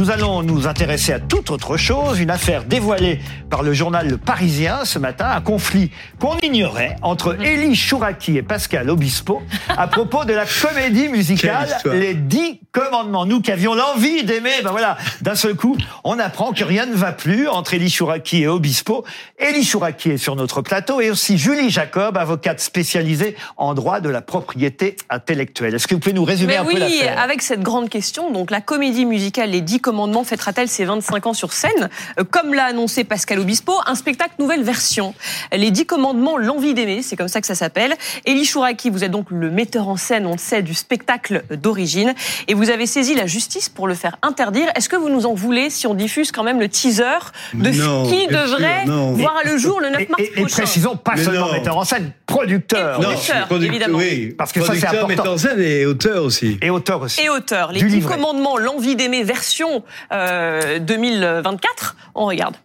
nous allons nous intéresser à toute autre chose. Une affaire dévoilée par le journal Le Parisien ce matin, un conflit qu'on ignorait entre Élie Chouraki et Pascal Obispo à propos de la comédie musicale Les Dix Commandements. Nous qui avions l'envie d'aimer, ben voilà, d'un seul coup, on apprend que rien ne va plus entre Élie Chouraki et Obispo. Élie Chouraki est sur notre plateau et aussi Julie Jacob, avocate spécialisée en droit de la propriété intellectuelle. Est-ce que vous pouvez nous résumer un peu l'affaire? avec cette grande question, donc la comédie musicale Les Dix Commandements fêtera-t-elle ses 25 ans sur scène euh, Comme l'a annoncé Pascal Obispo, un spectacle nouvelle version. Les Dix Commandements, l'envie d'aimer, c'est comme ça que ça s'appelle. Elie Chouraki, vous êtes donc le metteur en scène, on le sait, du spectacle d'origine, et vous avez saisi la justice pour le faire interdire. Est-ce que vous nous en voulez si on diffuse quand même le teaser de ce qui devrait voir le jour le 9 mars et, et, et précisons pas seulement metteur en scène, producteur. Et producteur, évidemment. Oui, parce que ça c'est important. metteur en scène et auteur aussi. Et auteur aussi. Et auteur. Les dix commandements, l'envie d'aimer version euh, 2024. On regarde.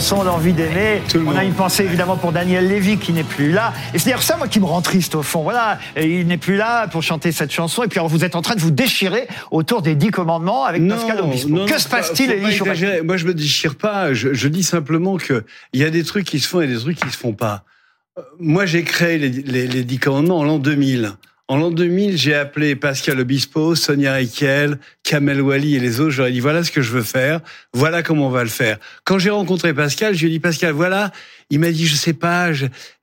Chanson L'envie d'aimer. On a une pensée évidemment pour Daniel Lévy qui n'est plus là. Et c'est d'ailleurs ça moi qui me rend triste au fond. Voilà, il n'est plus là pour chanter cette chanson. Et puis alors, vous êtes en train de vous déchirer autour des dix commandements avec Pascal Obispo. que se passe-t-il, Moi, je me déchire pas. Je, dis simplement que il y a des trucs qui se font et des trucs qui se font pas. Euh, moi, j'ai créé les, les dix commandements en l'an 2000. En l'an 2000, j'ai appelé Pascal Obispo, Sonia Riquel, Kamel Wally et les autres. Ai dit voilà ce que je veux faire, voilà comment on va le faire. Quand j'ai rencontré Pascal, je lui ai dit Pascal, voilà. Il m'a dit je sais pas,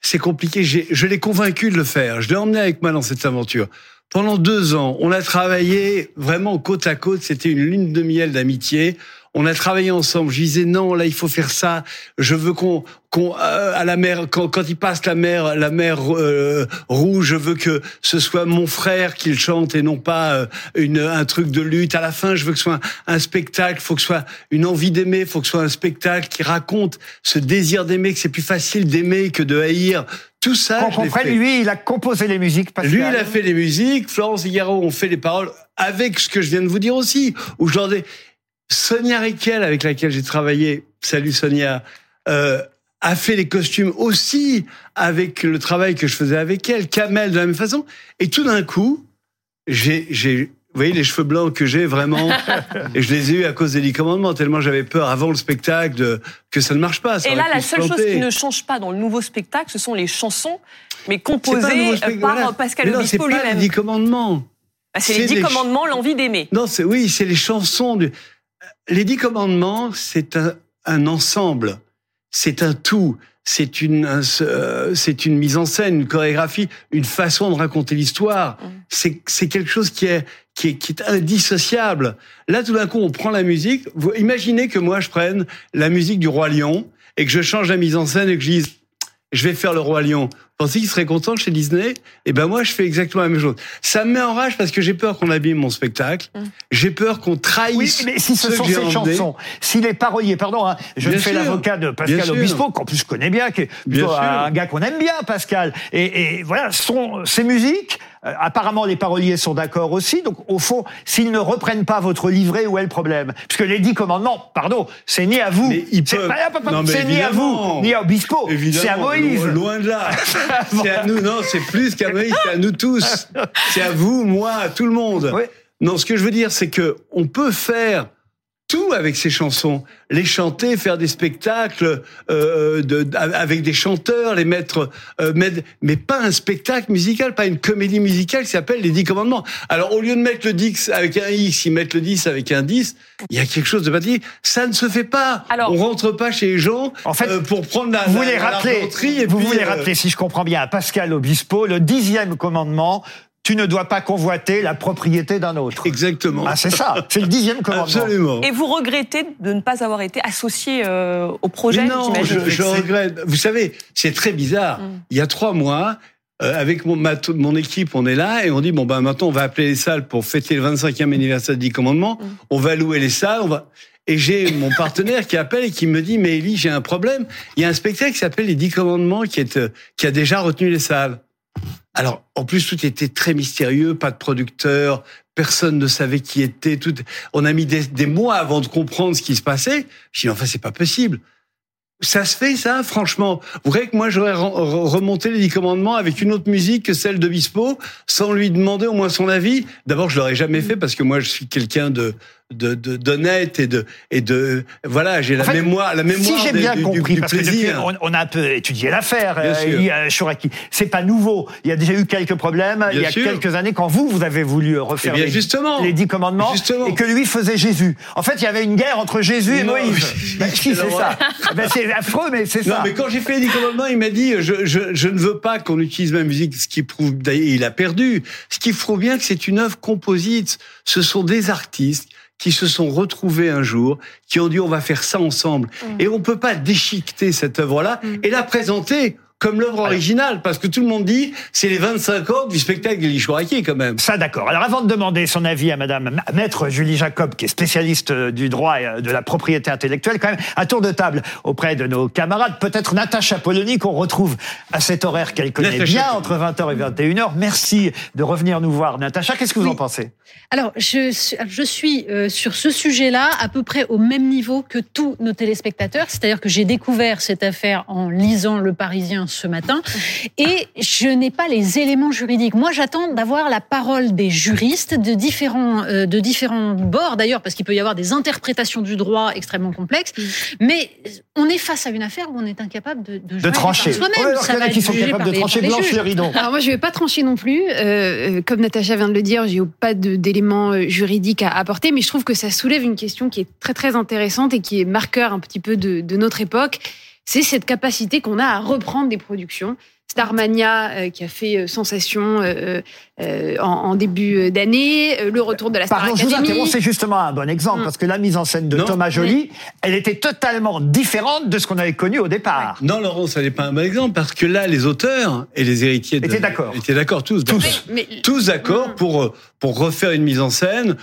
c'est compliqué. Je l'ai convaincu de le faire. Je l'ai emmené avec moi dans cette aventure. Pendant deux ans, on a travaillé vraiment côte à côte. C'était une lune de miel d'amitié. On a travaillé ensemble. Je disais non, là il faut faire ça. Je veux qu'on qu'on euh, à la mer quand, quand il passe la mer la mer euh, rouge, je veux que ce soit mon frère qui le chante et non pas euh, une un truc de lutte. À la fin, je veux que ce soit un, spectacle. Faut que ce soit une envie d'aimer. Faut que ce soit un spectacle qui raconte ce désir d'aimer. Que c'est plus facile d'aimer que de haïr. Tout ça, Qu'on comprenne, lui, il a composé les musiques. Pascal. Lui, il a fait les musiques. Florence Higuero ont fait les paroles avec ce que je viens de vous dire aussi. Où je Sonia Riquel, avec laquelle j'ai travaillé, salut Sonia, euh, a fait les costumes aussi avec le travail que je faisais avec elle, Kamel de la même façon. Et tout d'un coup, j'ai, j'ai, vous voyez les cheveux blancs que j'ai vraiment, et je les ai eus à cause des dix commandements, tellement j'avais peur avant le spectacle de, que ça ne marche pas. et là, la seule chose qui ne change pas dans le nouveau spectacle, ce sont les chansons, mais composées par Pascal Obispo lui-même. C'est pas les dix commandements. Bah, c'est les dix commandements, l'envie d'aimer. Non, c'est oui, c'est les chansons. Du les dix commandements, c'est un, ensemble, c'est un tout, c'est une, euh, c'est une mise en scène, une chorégraphie, une façon de raconter l'histoire. Mm. C'est, c'est quelque chose qui est, qui est, qui est indissociable. Là, tout d'un coup, on prend la musique. Vous imaginez que moi, je prenne la musique du Roi Lion et que je change la mise en scène et que je dise, je vais faire le Roi Lion pensez qu'il serait content chez Disney Et eh ben moi, je fais exactement la même chose. Ça me met en rage parce que j'ai peur qu'on abîme mon spectacle. Mm. J'ai peur qu'on trahisse. Oui, mais si ce sont ces chansons, si les paroliers, pardon, hein, je ne fais l'avocat de Pascal Obispo, qu'en plus je connais bien, qui est un gars qu'on aime bien, Pascal. Et, et voilà, sont ces musiques. Euh, apparemment, les paroliers sont d'accord aussi. Donc, au fond, s'ils ne reprennent pas votre livret, où est le problème? Puisque les dix commandements, pardon, c'est ni à vous, c'est ni à vous, ni à Obispo, c'est à Moïse. Loin de là. c'est à nous, non, c'est plus qu'à Moïse, c'est à nous tous. C'est à vous, moi, tout le monde. Non, ce que je veux dire, c'est que on peut faire tout avec ces chansons, les chanter, faire des spectacles euh, de, avec des chanteurs, les mettre, euh, mais pas un spectacle musical, pas une comédie musicale qui s'appelle Les Dix Commandements. Alors au lieu de mettre le 10 avec un X, ils mettent le 10 avec un 10, il y a quelque chose de pas dit. Ça ne se fait pas. Alors, On rentre pas chez les gens en fait, euh, pour prendre la, vous voulez rappeler, Vous voulez rappeler, si je comprends bien, à Pascal Obispo, le dixième commandement, tu ne dois pas convoiter la propriété d'un autre. Exactement. Ah, c'est ça, c'est le dixième commandement. Absolument. Et vous regrettez de ne pas avoir été associé euh, au projet Mais non, je, je regrette. Vous savez, c'est très bizarre. Mm. Il y a trois mois, euh, avec mon, ma- mon équipe, on est là et on dit bon ben maintenant on va appeler les salles pour fêter le 25e anniversaire du commandement. Mm. On va louer les salles. On va et j'ai mon partenaire qui appelle et qui me dit mais Elie j'ai un problème. Il y a un spectacle qui s'appelle les Dix Commandements qui est euh, qui a déjà retenu les salles. Alors en plus tout était très mystérieux, pas de producteur. Personne ne savait qui était. Tout, on a mis des, mois avant de comprendre ce qui se passait. Je dis enfin c'est pas possible. Ça se fait, ça, franchement. Vous voyez que moi, j'aurais re- re- remonté les dix commandements avec une autre musique que celle de Bispo, sans lui demander au moins son avis? D'abord, je l'aurais jamais fait parce que moi, je suis quelqu'un de de d'honnête et de et de voilà, j'ai la fait, mémoire, la mémoire Si j'ai bien du, compris, du parce que plaisir. on, on a un peu étudié l'affaire, euh, Chouraki. C'est pas nouveau. Il y a déjà eu quelques problèmes il y a sûr. quelques années quand vous, vous avez voulu Eh refaire bien, les, justement. les dix commandements Justement. et que lui faisait Jésus. En fait, il y avait une guerre entre Jésus et Non, Moïse. Ben, si, c'est ça. Ben, c'est affreux, mais c'est Non, ça. mais quand j'ai fait les dix commandements, il m'a dit je, je, je ne veux pas qu'on utilise ma musique, ce qui prouve d'ailleurs il a perdu. Ce qui prouve bien que c'est une œuvre composite. Ce sont des artistes qui se sont retrouvés un jour, qui ont dit on va faire ça ensemble. Et on peut pas déchiqueter cette œuvre-là et la présenter comme l'œuvre originale, parce que tout le monde dit c'est les 25 ans du spectacle d'Elie Chouraki quand même. Ça, d'accord. Alors, avant de demander son avis à Madame Ma- Maître Julie Jacob, qui est spécialiste euh, du droit et euh, de la propriété intellectuelle, quand même, un tour de table auprès de nos camarades. Peut-être Natacha Polony, qu'on retrouve à cet horaire qu'elle connaît Natacha bien, entre 20h et 21h. Merci de revenir nous voir, Natacha. Qu'est-ce que vous Oui. en pensez? Alors, je, suis- je suis euh, sur ce sujet-là à peu près au même niveau que tous nos téléspectateurs. C'est-à-dire que j'ai découvert cette affaire en lisant Le Parisien ce matin et je n'ai pas les éléments juridiques. Moi, j'attends d'avoir la parole des juristes de différents, euh, de différents bords, d'ailleurs, parce qu'il peut y avoir des interprétations du droit extrêmement complexes. Mais on est face à une affaire où on est incapable de, de, De trancher. soi-même. Ça va qui être sont jugé capables par de trancher les blanche les. Alors moi, je vais pas trancher non plus. Euh, euh, comme Natacha vient de le dire, j'ai pas d'éléments juridiques à apporter, mais je trouve que ça soulève une question qui est très très intéressante et qui est marqueur un petit peu de, de notre époque. C'est cette capacité qu'on a à reprendre des productions. Starmania euh, qui a fait euh, sensation euh, euh, en, en début d'année, le retour de la Star Pardon, je vous Academy. interromps, c'est justement un bon exemple, Mm. parce que la mise en scène de Non. Thomas Joly, elle était totalement différente de ce qu'on avait connu au départ. Non, Laurent, ça n'est pas un bon exemple parce que là, les auteurs et les héritiers de- Étaient d'accord. étaient d'accord tous. Tous. d'accord. Mais tous d'accord pour pour refaire une mise en scène,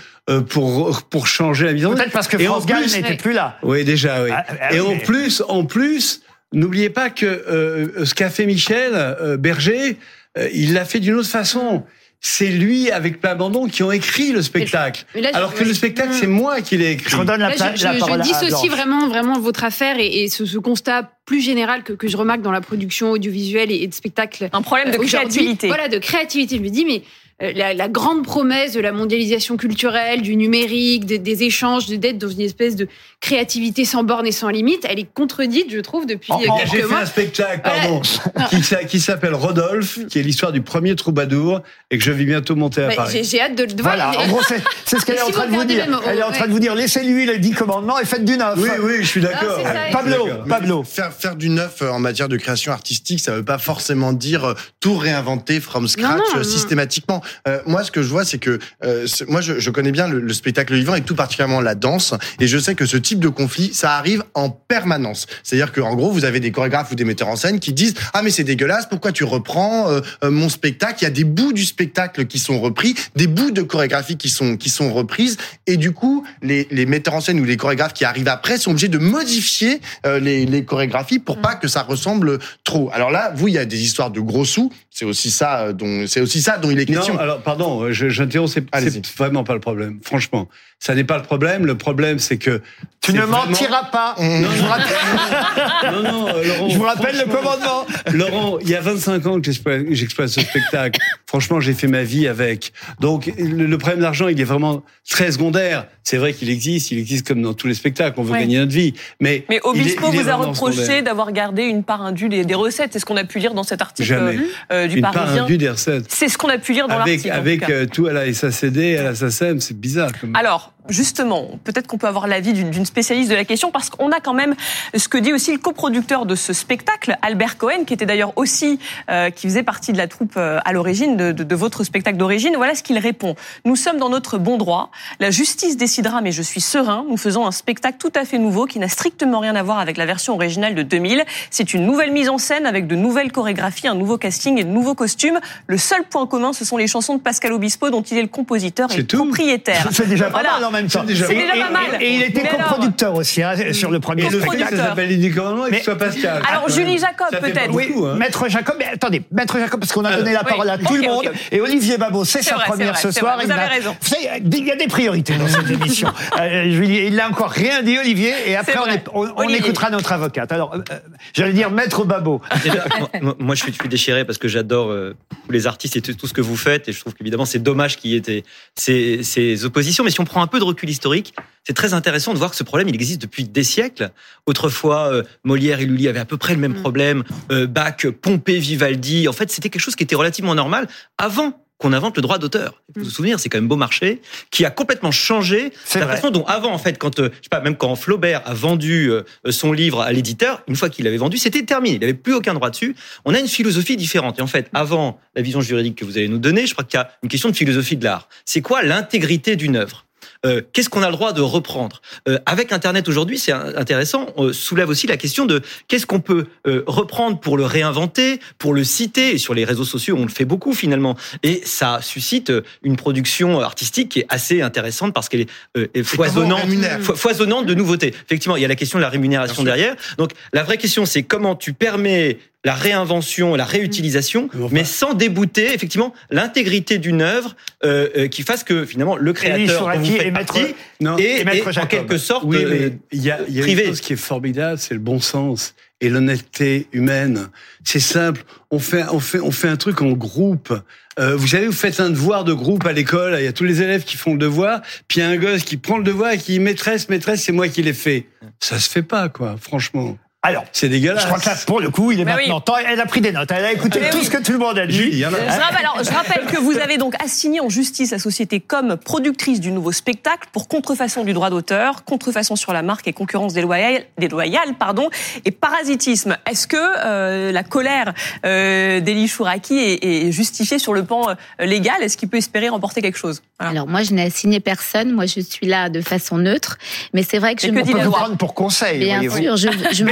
pour pour changer la mise en scène. Peut-être parce que France Gall plus- n'était plus là. Oui, déjà, oui. Ah, ah, Et en plus, en plus, n'oubliez pas que euh, ce qu'a fait Michel euh, Berger, euh, il l'a fait d'une autre façon. C'est lui avec Plamondon qui ont écrit le spectacle. mais là, je- Alors que le spectacle, c'est moi qui l'ai écrit. Je redonne la, Là, je, la je- parole je à dissocie vraiment, vraiment votre affaire et, et ce, ce constat plus général que, que je remarque dans la production audiovisuelle et, et de spectacle. Un problème de créativité. Voilà, de créativité. Je me dis, mais la, la grande promesse de la mondialisation culturelle, du numérique, des, des échanges, de- d'être dans une espèce de créativité sans borne et sans limite, elle est contredite, je trouve, depuis En- euh, en- J'ai quelques fait mois. un spectacle, pardon, qui, s'a- qui s'appelle Rodolphe, qui est l'histoire du premier troubadour et que je vais bientôt monter à Ouais, Paris. J'ai j'ai hâte de le voir. Voilà, J'ai- en gros, c'est c'est ce qu'elle est Si en train de vous dire. même Elle est en train ouais. de vous dire, laissez-lui les dix commandements et faites du neuf. Oui, oui, je suis d'accord. Pablo. Pablo. Faire, faire du neuf euh, en matière de création artistique, ça veut pas forcément dire euh, tout réinventer from scratch Non, non, euh, non. systématiquement. Euh, moi, ce que je vois, c'est que euh, moi, je, je connais bien le, le spectacle vivant et tout particulièrement la danse, et je sais que ce type de conflit, ça arrive en permanence. C'est-à-dire que, en gros, vous avez des chorégraphes ou des metteurs en scène qui disent ah mais c'est dégueulasse, pourquoi tu reprends euh, euh, mon spectacle? Il y a des bouts du spectacle qui sont repris, des bouts de chorégraphie qui sont qui sont reprises, et du coup, les, les metteurs en scène ou les chorégraphes qui arrivent après sont obligés de modifier euh, les, les chorégraphies pour pas que ça ressemble trop. Alors là, vous, il y a des histoires de gros sous. C'est aussi ça euh, dont c'est aussi ça dont il est question. Non, alors pardon, euh, j'interromps, c'est vraiment pas le problème. Franchement, ça n'est pas le problème. Le problème, c'est que Tu ne vraiment- mentiras pas. Mmh. Je vous rappelle, Non, non, euh, Laurent. je vous rappelle le commandement. Laurent, il y a 25 ans que j'exploite ce spectacle. Franchement, j'ai fait ma vie avec. Donc, le, problème d'argent, il est vraiment très secondaire. C'est vrai qu'il existe, il existe comme dans tous les spectacles. On veut Ouais. gagner notre vie, mais Mais il est- Obispo il est vous a reproché d'avoir gardé une part indue des, des recettes. C'est ce qu'on a pu lire dans cet article Jamais. euh, du une part Parisien. indue des recettes. C'est ce qu'on a pu lire dans Avec l'article. avec cas. euh, tout à la SACD, à la SACEM, c'est bizarre. Comme... Alors, justement, peut-être qu'on peut avoir l'avis d'une spécialiste de la question, parce qu'on a quand même ce que dit aussi le coproducteur de ce spectacle, Albert Cohen, qui était d'ailleurs aussi, euh, qui faisait partie de la troupe euh, à l'origine de, de- de votre spectacle d'origine. Voilà ce qu'il répond. Nous sommes dans notre bon droit. La justice décidera, mais je suis serein. Nous faisons un spectacle tout à fait nouveau qui n'a strictement rien à voir avec la version originale de 2000. C'est une nouvelle mise en scène avec de nouvelles chorégraphies, un nouveau casting et de nouveaux costumes. Le seul point commun, ce sont les chansons de Pascal Obispo, dont il est le compositeur et le propriétaire. C'est déjà pas Voilà. mal en même temps. déjà C'est déjà Et- pas mal. Et, il était Mais coproducteur aussi hein, sur le premier le spectacle. ça s'appelle les dix commandements et que Mais- ce soit Pascal. Alors, quand Julie. Jacob, Ça fait pas peut-être. Oui, beaucoup, hein. Maître Jacob, mais attendez, Maître Jacob, parce qu'on a donné la oui. parole à tout Ok, le monde, ok. et Olivier Babot, c'est C'est sa vrai, première ce c'est soir. vrai, il vous n'a- avez raison. Vous savez, il y a des priorités dans cette émission. Euh, il n'a encore rien dit, Olivier, et après C'est on, vrai. est- on- on Olivier. écoutera notre avocate. Alors, euh, euh, j'allais dire Maître Babot. Déjà, moi, moi, je, suis, je suis déchiré parce que j'adore euh, tous les artistes et tout, tout ce que vous faites. Et je trouve qu'évidemment, c'est dommage qu'il y ait des- ces, ces oppositions. Mais si on prend un peu de recul historique, c'est très intéressant de voir que ce problème, il existe depuis des siècles. Autrefois, euh, Molière et Lully avaient à peu près le même problème. Euh, Bach, Pompée, Vivaldi. En fait, c'était quelque chose qui était relativement normal avant qu'on invente le droit d'auteur. Vous vous souvenir, c'est quand même beau marché qui a complètement changé la vrai. façon dont avant, en fait, quand euh, je sais pas, même quand Flaubert a vendu son livre à l'éditeur, une fois qu'il l'avait vendu, c'était terminé. Il n'avait plus aucun droit dessus. On a une philosophie différente. Et en fait, avant la vision juridique que vous allez nous donner, je crois qu'il y a une question de philosophie de l'art. C'est quoi l'intégrité d'une œuvre? Euh, Qu'est-ce qu'on a le droit de reprendre? Euh, Avec Internet aujourd'hui, c'est intéressant. On soulève aussi la question de qu'est-ce qu'on peut euh, reprendre pour le réinventer, pour le citer. Et sur les réseaux sociaux, on le fait beaucoup finalement. Et ça suscite euh, une production artistique qui est assez intéressante parce qu'elle est, euh, foisonnante, fo- foisonnante de nouveautés. Effectivement, il y a la question de la rémunération derrière. Donc la vraie question, c'est comment tu permets la réinvention, la réutilisation, Mais enfin- mais sans débouter effectivement l'intégrité d'une œuvre euh, euh, qui fasse que finalement le créateur vous faites et Maître- Non. et Maître en quelque sorte Oui, euh, mais il y a, y a privé. une chose qui est formidable, c'est le bon sens et l'honnêteté humaine. C'est simple. On fait, on fait, on fait un truc en groupe. Euh, vous savez, vous faites un devoir de groupe à l'école. Il y a tous les élèves qui font le devoir. Puis il y a un gosse qui prend le devoir et qui dit maîtresse, maîtresse, c'est moi qui l'ai fait. Ça se fait pas, quoi. Franchement, Alors, c'est dégueulasse. je crois que là, pour le coup, il est Bah oui. maintenant temps. Elle a pris des notes. Elle a écouté Mais tout oui. ce que tout le monde a dit. Julie, Je rappelle, alors, je rappelle que vous avez donc assigné en justice la société comme productrice du nouveau spectacle pour contrefaçon du droit d'auteur, contrefaçon sur la marque et concurrence déloyale, déloyale pardon, et parasitisme. Est-ce que euh, la colère euh, d'Elie Chouraki est, est justifiée sur le plan euh, légal? Est-ce qu'il peut espérer remporter quelque chose? Alors moi, je n'ai assigné personne. Moi, je suis là de façon neutre. Mais c'est vrai que Mais je que me dit la vous loi? Prendre pour conseil, Bien sûr, je, je,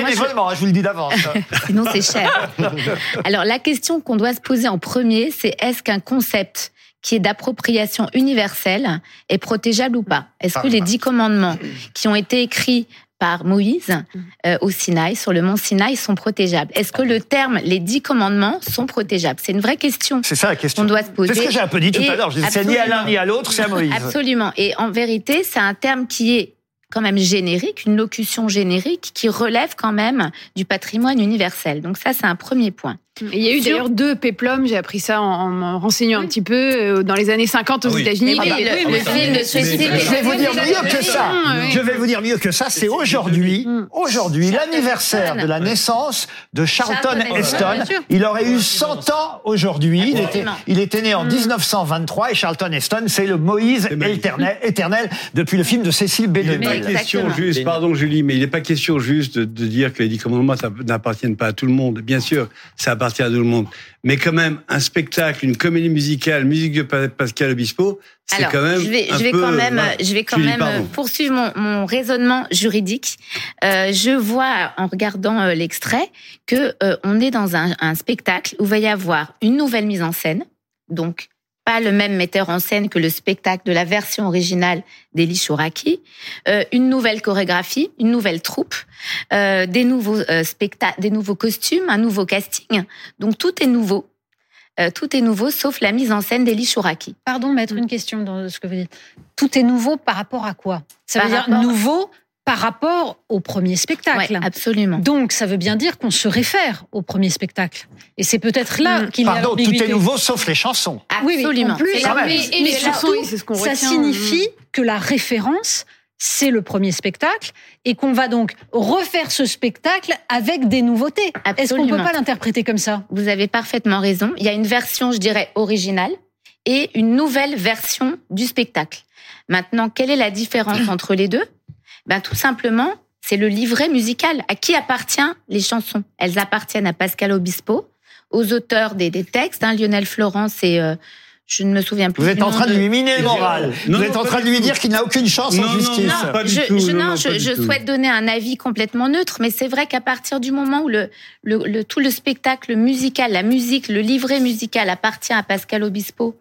je- vous le dis d'avance. sinon c'est cher. Alors la question qu'on doit se poser en premier, c'est est-ce qu'un concept qui est d'appropriation universelle est protégeable ou pas? Est-ce que les dix commandements qui ont été écrits par Moïse euh, au Sinaï, sur le mont Sinaï, sont protégeables? Est-ce que le terme les dix commandements sont protégeables? C'est une vraie question C'est ça la question. qu'on doit se poser. C'est ce que j'ai un peu dit tout Et à l'heure. Je disais, C'est ni à l'un ni à l'autre, c'est à Moïse. Absolument. Et en vérité, c'est un terme qui est quand même générique, une locution générique qui relève quand même du patrimoine universel. Donc ça, c'est un premier point. Il y a eu Sur- d'ailleurs deux péplums, j'ai appris ça en, en me renseignant un petit peu, euh, dans les années 50 aux Ah oui. États-unis. Ah bah, le- oui, le mais- film de Suicide, Je vais vous dire mieux que ça. Oui. Je vais vous dire mieux que ça. C'est aujourd'hui, aujourd'hui, Charlton l'anniversaire Heston. de la naissance de Charlton Heston. Il aurait eu 100 ans aujourd'hui. Il était, il était né en 1923 et Charlton Heston, c'est le Moïse éternel, éternel depuis le film de Cécile Il n'est pas question juste, pardon Julie, mais il n'est pas question juste de, de dire que les dix commandements n'appartiennent pas à tout le monde. Bien sûr, ça appartient à tout le monde. Mais quand même, un spectacle, une comédie musicale, musique de Pa- Pascal Obispo, c'est quand même je vais, un je vais peu, quand même, je vais quand même pardon. poursuivre mon, mon raisonnement juridique. Euh, je vois en regardant euh, l'extrait que euh, on est dans un, un spectacle où il va y avoir une nouvelle mise en scène, donc pas le même metteur en scène que le spectacle de la version originale d'Eli Chouraki, euh, une nouvelle chorégraphie, une nouvelle troupe, euh, des nouveaux euh, spectacles, des nouveaux costumes, un nouveau casting. Donc tout est nouveau. Tout est nouveau sauf la mise en scène d'Eli Chouraki. Pardon, mettre une question dans ce que vous dites. Tout est nouveau par rapport à quoi? Ça veut dire rapport- nouveau par rapport au premier spectacle. Ouais, absolument. Donc, ça veut bien dire qu'on se réfère au premier spectacle. Et c'est peut-être là Mm. qu'il y a Pardon, tout est nouveau sauf les chansons. Oui, en Absolument. plus, quand la- même. mais, Et mais les surtout, chansons, c'est ce qu'on ça retient. signifie que la référence, c'est le premier spectacle et qu'on va donc refaire ce spectacle avec des nouveautés. Est-ce qu'on peut Absolument. pas l'interpréter comme ça? Vous avez parfaitement raison. Il y a une version, je dirais, originale. et une nouvelle version du spectacle. Maintenant, quelle est la différence entre les deux? Ben tout simplement, c'est le livret musical. À qui appartient les chansons Elles appartiennent à Pascal Obispo, aux auteurs des, des textes, hein, Lionel Florence et euh, je ne me souviens plus. Vous êtes en train de lui miner le Non, moral. non, Vous êtes en train de lui dire qu'il n'a aucune chance Non, en non, justice. non, pas du je, tout, je- non, non, non, je, pas du je tout. souhaite donner un avis complètement neutre, mais c'est vrai qu'à partir du moment où le, le, le- tout le spectacle musical, la musique, le livret musical appartient à Pascal Obispo,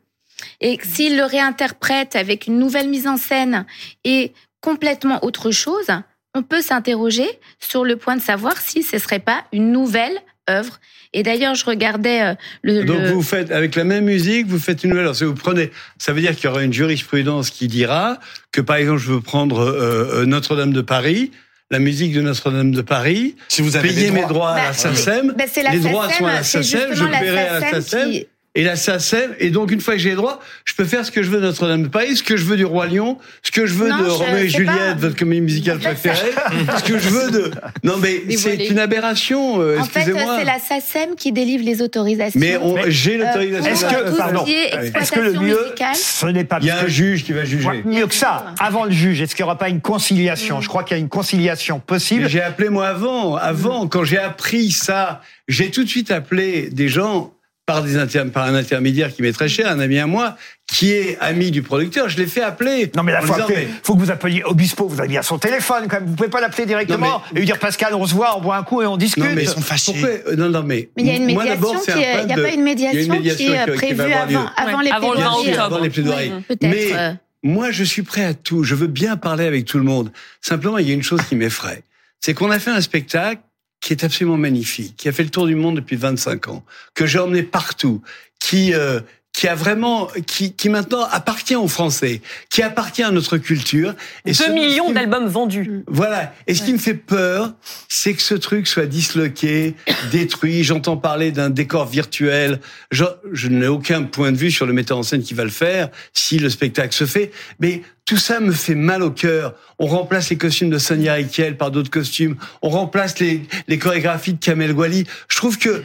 et s'il le réinterprète avec une nouvelle mise en scène et complètement autre chose, on peut s'interroger sur le point de savoir si ce serait pas une nouvelle œuvre. Et d'ailleurs, je regardais euh, le, Donc le- vous faites avec la même musique, vous faites une nouvelle. Alors, si vous prenez, ça veut dire qu'il y aura une jurisprudence qui dira que par exemple, je veux prendre euh, euh, Notre-Dame de Paris, la musique de Notre-Dame de Paris, Si vous avez des mes droits. à la Bah, SACEM, bah, les droits sont à la SACEM, je paierai à la SACEM SACEM. qui- et la SACEM, et donc une fois que j'ai les droits, je peux faire ce que je veux de Notre-Dame de Paris, ce que je veux du Roi Lion, ce que je veux Non, de je- Roméo et Juliette, pas- votre comédie musicale préférée, ce que je veux de... Non mais c'est une aberration, euh, En fait, c'est la SACEM qui délivre les autorisations. Mais j'ai l'autorisation. Est-ce que- pardon. Est-ce que le mieux, ce n'est pas Il y a un juge qui va juger. Ouais, mieux que ça, avant le juge, est-ce qu'il n'y aura pas une conciliation? Je crois qu'il y a une conciliation possible. j'ai appelé moi avant, avant, quand j'ai appris ça, j'ai tout de suite appelé des gens par, des par un intermédiaire qui m'est très cher, un ami à moi, qui est ami du producteur. Je l'ai fait appeler. Non mais la fois, mais- faut que vous appeliez Obispo, vous avez bien son téléphone quand même. Vous pouvez pas l'appeler directement Non, et lui dire Pascal, on se voit, on boit un coup et on discute. Non mais Ils sont fâchés. Pourquoi euh, Non non mais. Mais il y a une moi, médiation c'est qui il n'y a de- pas une médiation, médiation qui est prévue avant, les avant le Bien 20 plaidoiries. sûr, octobre. avant les plaidoiries. Oui. Peut-être. Mais euh, moi, je suis prêt à tout. Je veux bien parler avec tout le monde. Simplement, il y a une chose qui m'effraie. C'est qu'on a fait un spectacle qui est absolument magnifique, qui a fait le tour du monde depuis 25 ans, que j'ai emmené partout, qui euh, qui a vraiment, qui, qui maintenant appartient aux Français, qui appartient à notre culture. Et 2 ce- millions d'albums vendus. Voilà. Et ce qui me fait peur, c'est que ce truc soit disloqué, détruit. J'entends parler d'un décor virtuel. Je, je n'ai aucun point de vue sur le metteur en scène qui va le faire, si le spectacle se fait. Mais tout ça me fait mal au cœur. On remplace les costumes de Sonia Riquel par d'autres costumes. On remplace les, les chorégraphies de Kamel Wally. Je trouve que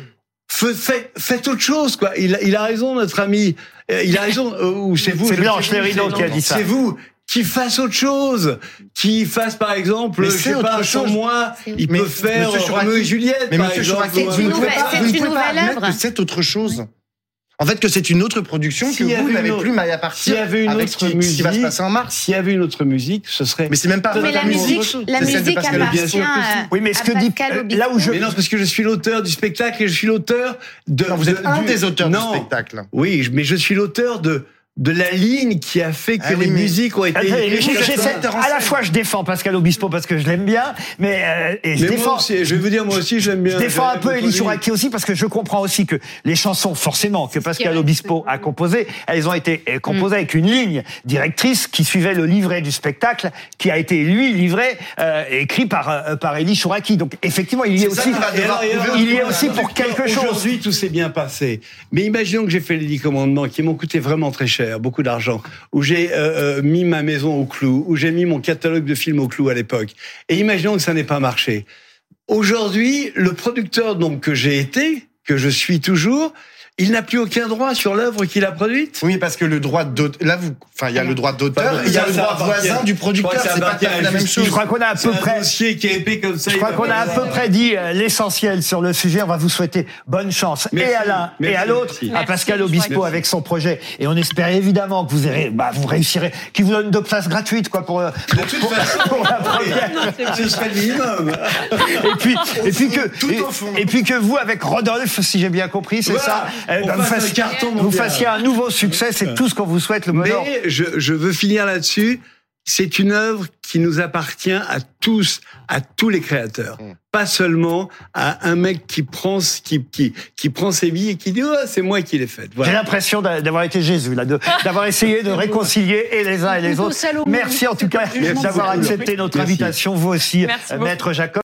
fe- fait- faites autre chose, quoi. Il, a- il a raison, notre ami. Euh, Il a raison. euh, Ou c'est vous. C'est Blanche c'est c'est- qui a dit ça. C'est vous qui fasse autre chose, qui fasse par exemple, Mais je c'est sais pas, autre chose. moi, C'est- il peut faire Monsieur Roméo et Juliette, Mais par monsieur. Chouraki, vous ne une pouvez nouvelle- pas, c'est vous ne une pouvez pas nouvelle admettre œuvre. que c'est autre chose. En fait, que c'est une autre production S'il y que vous n'avez autre- plus mal à partir s'il y avait une avec autre ce qui, ce qui va se musique, passer en mars. S'il y avait une autre musique, ce serait. Mais c'est même pas Mais la musique, la musique appartient à, Oui, mais ce que dit- euh, là où je- Mais non, parce que je suis l'auteur du spectacle et je suis l'auteur de. Non, vous êtes de- un du- des auteurs non. du spectacle. Oui, mais je suis l'auteur de de la ligne qui a fait que Ah oui, les mais- musiques ont été. J'essaie- à la fois, je défends Pascal Obispo parce que je l'aime bien, mais euh, et je Mais défends. moi aussi, je vais vous dire, moi aussi, j'aime bien. Je défends un peu Elie. Chouraki aussi parce que je comprends aussi que les chansons, forcément, que Pascal. Obispo a composées, elles ont été euh, composées avec une ligne directrice qui suivait le livret du spectacle, qui a été lui livré, euh, écrit par euh, par Elie Chouraki. Donc effectivement, il y est C'est ça aussi, il y est au aussi pour quelque chose. Aujourd'hui, tout s'est bien passé. Mais imaginons que j'ai fait les dix commandements qui m'ont coûté vraiment très cher, beaucoup d'argent, où j'ai euh, euh, mis ma maison au clou, où j'ai mis mon catalogue de films au clou à l'époque. Et imaginons que ça n'ait pas marché. Aujourd'hui, le producteur donc que j'ai été, que je suis toujours, il n'a plus aucun droit sur l'œuvre qu'il a produite? Oui, parce que le droit d'auteur, là, vous, enfin, il y a le droit d'auteur, il y a le droit voisin du producteur, c'est pas la même chose. Je crois qu'on a à peu un près. dossier qui est épais comme ça. Je crois qu'on a à peu près dit euh, l'essentiel sur le sujet. On va vous souhaiter bonne chance et à l'un et à l'autre, à Pascal. Obispo avec son projet. Et on espère évidemment que vous, aurez, bah, vous réussirez, qu'il vous donne deux places gratuites quoi pour, De toute façon, pour la première. ce serait le minimum. Et puis, et puis que, et, puis vous, avec Rodolphe, si j'ai bien compris, c'est ça, eh ben, vous, fassiez, carton vous mondial. fassiez un nouveau succès. C'est tout ce qu'on vous souhaite, le bonheur. Mais je, je veux finir là-dessus. C'est une œuvre qui nous appartient à tous, à tous les créateurs. Mm. Pas seulement à un mec qui prend, ce- qui, qui, qui prend ses billes et qui dit, oh, c'est moi qui l'ai faite. J'ai Voilà. l'impression d'a- d'avoir été Jésus, là, d'avoir essayé de réconcilier et les uns et les autres. Merci en tout cas d'avoir accepté notre invitation, vous aussi, euh. Maître Jacob.